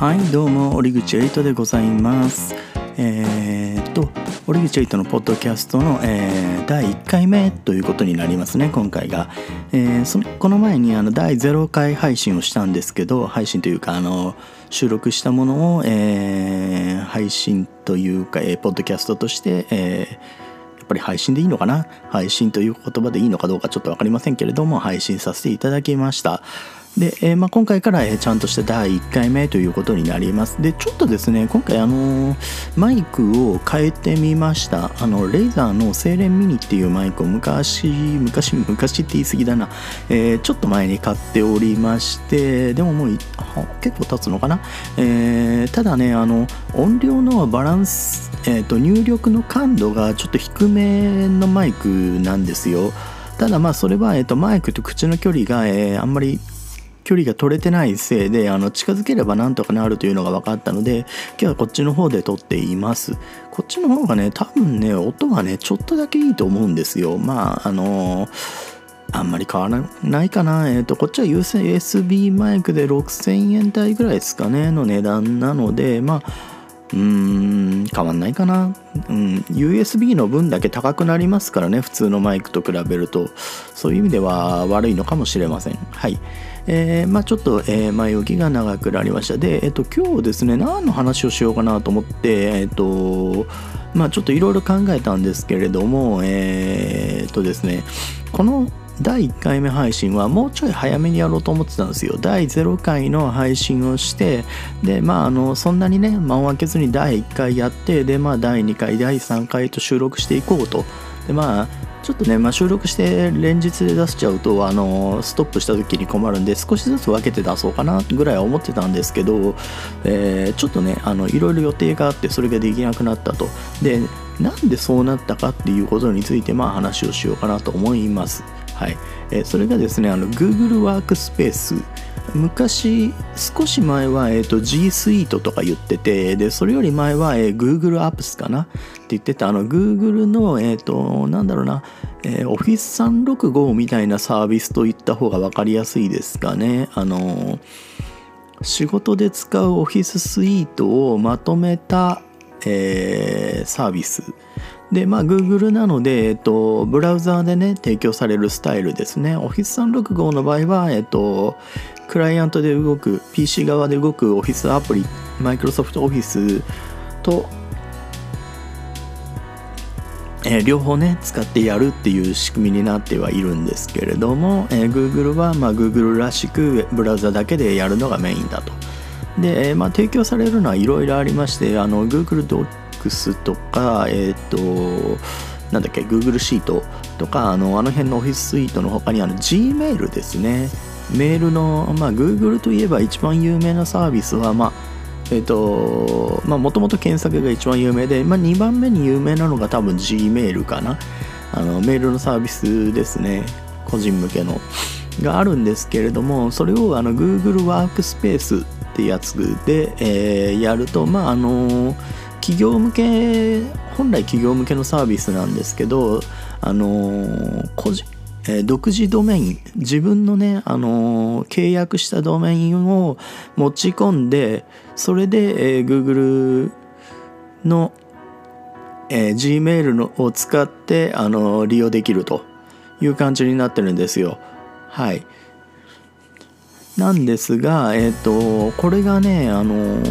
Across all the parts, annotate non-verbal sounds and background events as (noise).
はいどうも折口エイトでございます。えー、っと折口エイトのポッドキャストの、えー、第1回目ということになりますね今回が、えー、そのこの前にあの第0回配信をしたんですけど配信というかあの収録したものを、えー、配信というか、えー、ポッドキャストとして、えー、やっぱり配信でいいのかな？配信という言葉でいいのかどうかちょっと分かりませんけれども配信させていただきました。で、えー、まあ、今回から、えー、ちゃんとした第1回目ということになります。で、ちょっとですね、今回あのー、マイクを変えてみました。あの、レイザーの精錬ミニっていうマイクを昔、昔、昔って言い過ぎだな、えちょっと前に買っておりまして、でももう結構経つのかな、えただね、あの、音量のバランス、えっ、と、入力の感度がちょっと低めのマイクなんですよ。ただまあそれは、えー、とマイクと口の距離が、えー、あんまり距離が取れてないせいであの近づければなんとかなるというのが分かったので今日はこっちの方で撮っていますこっちの方がね多分ね音がねちょっとだけいいと思うんですよまああのあんまり変わらないかな。えっ、ー、と、こっちは USB マイクで6000円台ぐらいですかね、の値段なので、まあ、うーん、変わんないかな。うん、USB の分だけ高くなりますからね、普通のマイクと比べると。そういう意味では悪いのかもしれません。はい。えー、まあ、ちょっと、えー、前置きが長くなりました。で、えっと、今日ですね、何の話をしようかなと思って、えっと、まあ、ちょっといろいろ考えたんですけれども、えー、っとですね、この第1回目配信はもうちょい早めにやろうと思ってたんですよ。第0回の配信をして、で、まあ、あの、そんなにね、間を空けずに第1回やって、で、まあ、第2回、第3回と収録していこうと。で、まあ、ちょっとね、まあ、収録して連日で出しちゃうとあのストップした時に困るんで少しずつ分けて出そうかなぐらいは思ってたんですけど、えー、ちょっとねあのいろいろ予定があってそれができなくなったとでなんでそうなったかっていうことについてまあ話をしようかなと思いますはい、え、それがですねあの Google ワークスペース昔少し前は、えーと、G Suite とか言っててでそれより前は、えー、Google Apps かな？って言ってた。あの Google のえ、ー、となんだろうな、えー、Office 365みたいなサービスといった方が分かりやすいですかね。あの仕事で使う Office スイートをまとめた、えー、サービス。でまあ Google なので、えっと、ブラウザーでね提供されるスタイルですね Office 365の場合は、えっと、クライアントで動く PC 側で動くオフィスアプリ Microsoft Office と、えー、両方ね使ってやるっていう仕組みになってはいるんですけれども、えー、Google は、まあ、Google らしくブラウザだけでやるのがメインだと。で、えー、まあ、提供されるのはいろいろありましてあの Google Docs とかえっ、となんだっけ Google シートとかあのあの辺のオフィススイートの他にあの Gmail ですねメールの、まあ、Google といえば一番有名なサービスは、まあ、えっ、ー、と、まあ、もともと検索が一番有名で、まあ、2番目に有名なのが多分 Gmail かな。あの、メールのサービスですね。個人向けの。があるんですけれども、それをあの Google ワークスペースってやつで、えー、やると、まあ、あの、企業向け、本来企業向けのサービスなんですけど、あの、個人、え、独自ドメイン自分のね、あのー、契約したドメインを持ち込んでそれで、えー、Google の、えー、Gmail のを使って、あの、利用できるという感じになってるんですよ。はい。なんですが、えっ、とこれがね、あの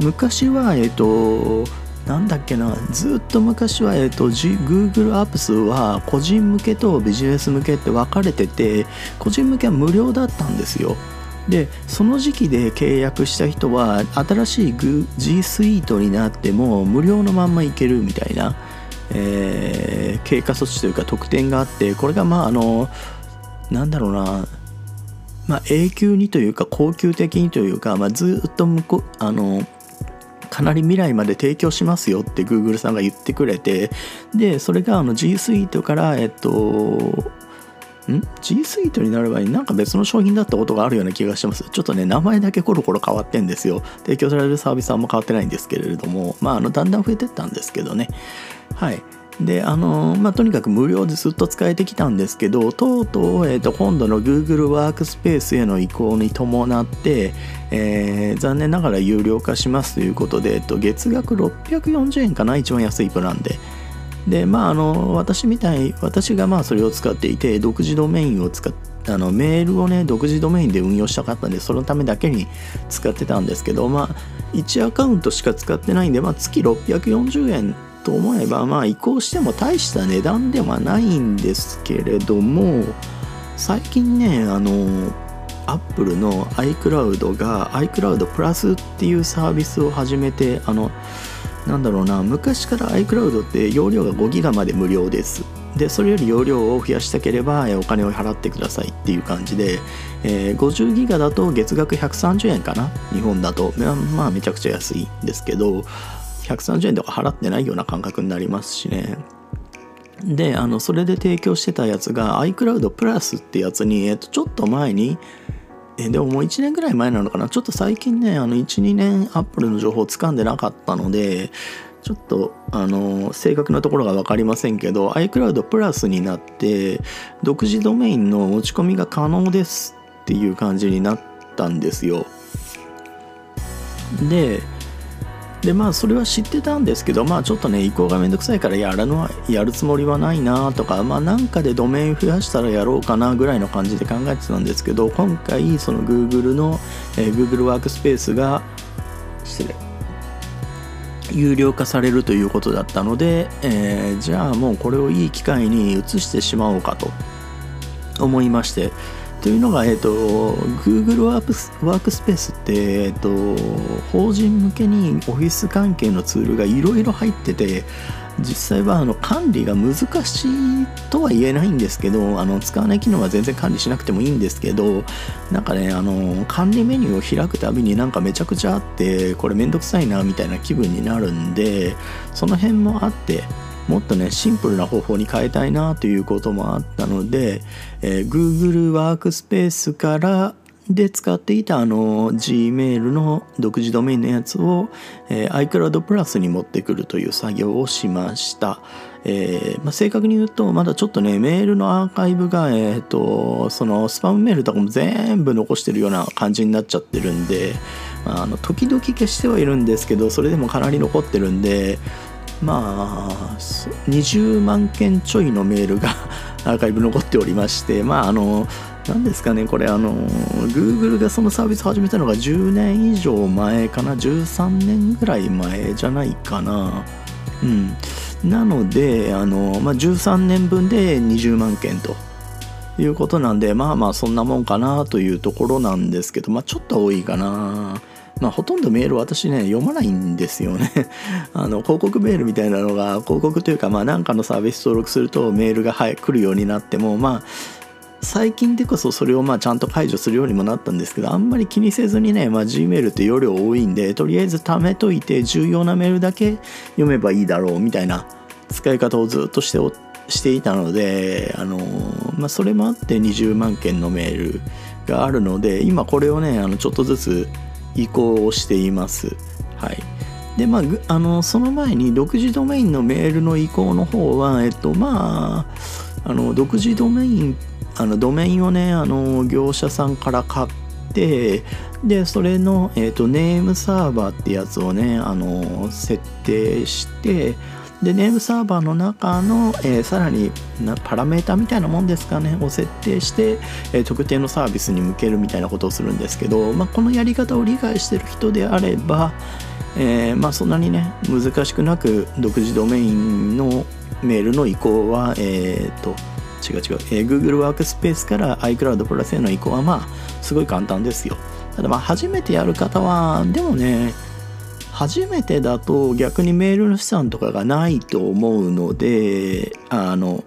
昔は、えっ、となんだっけなずっと昔は、えーと、Google Apps は個人向けとビジネス向けって分かれてて個人向けは無料だったんですよ。でその時期で契約した人は新しい G Suite になっても無料のまんまいけるみたいな、えー、経過措置というか特典があってこれがまああのなんだろうなまあ永久にというか恒久的にというか、まあ、ずっと向こあのかなり未来まで提供しますよって Google さんが言ってくれてでそれがあの G Suite からえっとん？G Suite になる場合になんか別の商品だったことがあるような気がします。ちょっとね、名前だけコロコロ変わってんですよ。提供されるサービスはあんま変わってないんですけれども、まあ、あの、だんだん増えてったんですけどね。はい。であのまあ、とにかく無料でずっと使えてきたんですけどとうとう、えーと、今度の Google ワークスペースへの移行に伴って、えー、残念ながら有料化しますということで、えーと、月額640円かな一番安いプランで。でまああの私みたい私がまあそれを使っていて独自ドメインを使ってあのメールをね独自ドメインで運用したかったんでそのためだけに使ってたんですけどまあ1アカウントしか使ってないんで、まあ、月640円と思えばまあ移行しても大した値段ではないんですけれども最近ねあのアップルの iCloud が iCloud プラスっていうサービスを始めてあのなんだろうな昔から iCloud って容量が5ギガまで無料です。でそれより容量を増やしたければお金を払ってくださいっていう感じで、えー、50ギガだと月額130円かな日本だと。まあめちゃくちゃ安いんですけど130円とか払ってないような感覚になりますしね。であのそれで提供してたやつが iCloud プラスってやつに、えっと、ちょっと前にえでももう1年ぐらい前なのかな？ちょっと最近ねあの12年 Apple の情報を掴んでなかったのでちょっとあの正確なところが分かりませんけど iCloud プラスになって独自ドメインの持ち込みが可能ですっていう感じになったんですよ。ででまあそれは知ってたんですけどまあちょっとね移行がめんどくさいからやるのはやるつもりはないなとかまあなんかでドメイン増やしたらやろうかなぐらいの感じで考えてたんですけど今回その Google の、えー、Google ワークスペースが失礼。有料化されるということだったので、えー、じゃあもうこれをいい機会に移してしまおうかと思いましてというのが、えーと、Google ワークワークスペースって、えーと、法人向けにオフィス関係のツールがいろいろ入ってて実際はあの管理が難しいとは言えないんですけどあの使わない機能は全然管理しなくてもいいんですけどなんかねあの管理メニューを開くたびになんかめちゃくちゃあってこれめんどくさいなみたいな気分になるんでその辺もあってもっとねシンプルな方法に変えたいなということもあったので、えー、Google ワークスペースからで使っていたあの Gmail の独自ドメインのやつを、えー、iCloud プラスに持ってくるという作業をしました。えーまあ、正確に言うとまだちょっとねメールのアーカイブが、えーと、そのスパムメールとかも全部残してるような感じになっちゃってるんで、まあ、あの時々消してはいるんですけどそれでもかなり残ってるんでまあ20万件ちょいのメールが (laughs) アーカイブ残っておりましてまああの何ですかねこれあの Google がそのサービスを始めたのが10年以上前かな13年ぐらい前じゃないかな。うん。なのであの、まあ、13年分で20万件ということなんでまあまあそんなもんかなというところなんですけどまあちょっと多いかな。まあ、ほとんどメール私ね読まないんですよね。(laughs) あの広告メールみたいなのが広告というかまあ何かのサービス登録するとメールが、はい、来るようになってもまあ最近でこそそれをまあちゃんと解除するようにもなったんですけどあんまり気にせずにね、まあ、Gmail って容量多いんでとりあえず貯めといて重要なメールだけ読めばいいだろうみたいな使い方をずっとしておしていたので、あのまあ、それもあって20万件のメールがあるので今これをねあのちょっとずつ移行をしています。はい。で、まあ、あの、その前に独自ドメインのメールの移行の方は、えっと、まあ、あの、独自ドメイン、あの、ドメインをね、あの、業者さんから買って、で、それの、えっと、ネームサーバーってやつをね、あの、設定して、でネームサーバーの中の、えー、さらにパラメータみたいなもんですかねを設定して、えー、特定のサービスに向けるみたいなことをするんですけど、まあ、このやり方を理解してる人であれば、えー、まあ、そんなにね難しくなく独自ドメインのメールの移行はえっ、と違う違う、えー、Google ワークスペースから iCloud プラスへの移行はまあすごい簡単ですよ。ただまあ初めてやる方はでもね初めてだと逆にメールの資産とかがないと思うのであの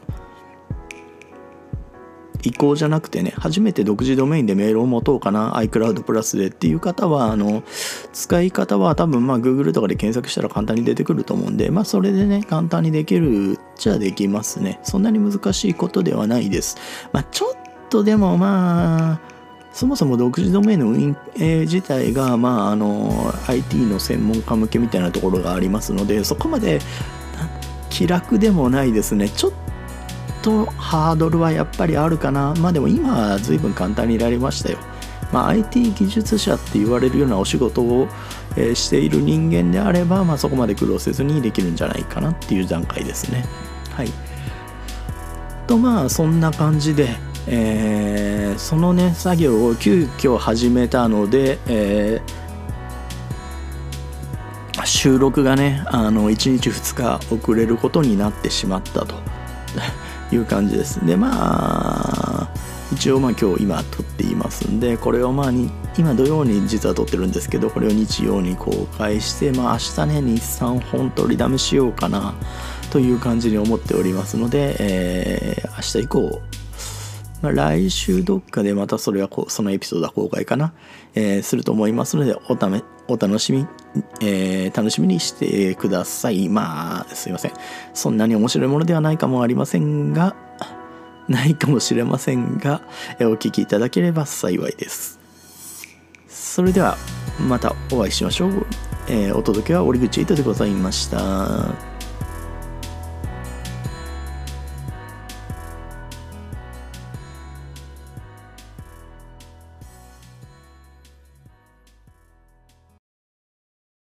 移行じゃなくてね初めて独自ドメインでメールを持とうかな iCloud プラスでっていう方はあの使い方は多分まあ Google とかで検索したら簡単に出てくると思うんでまあそれでね簡単にできるっちゃできますね。そんなに難しいことではないです。まあちょっとでもまあそもそも独自ドメインの運営自体が、まあ、あの IT の専門家向けみたいなところがありますのでそこまで気楽でもないですねちょっとハードルはやっぱりあるかなまあでも今は随分簡単になりましたよまあ、IT 技術者って言われるようなお仕事を、えー、している人間であれば、まあ、そこまで苦労せずにできるんじゃないかなっていう段階ですね。はい。とまあそんな感じで、えー、そのね作業を急遽始めたので、えー、収録がねあの1日2日遅れることになってしまったと (laughs) いう感じです。でまあ一応まあ今日今撮っていますんでこれをまあに今土曜に実は撮ってるんですけどこれを日曜に公開してまあ明日ね日産本撮りだめしようかなという感じに思っておりますので、えー、明日以降まあ、来週どっかでまたそれはこそのエピソードは公開かな、えー、すると思いますのでおためお楽しみ、えー、楽しみにしてくださいまあすいませんそんなに面白いものではないかもありませんが (laughs) ないかもしれませんが、お聞きいただければ幸いです。それではまたお会いしましょう。えー、お届けは折口糸でございました。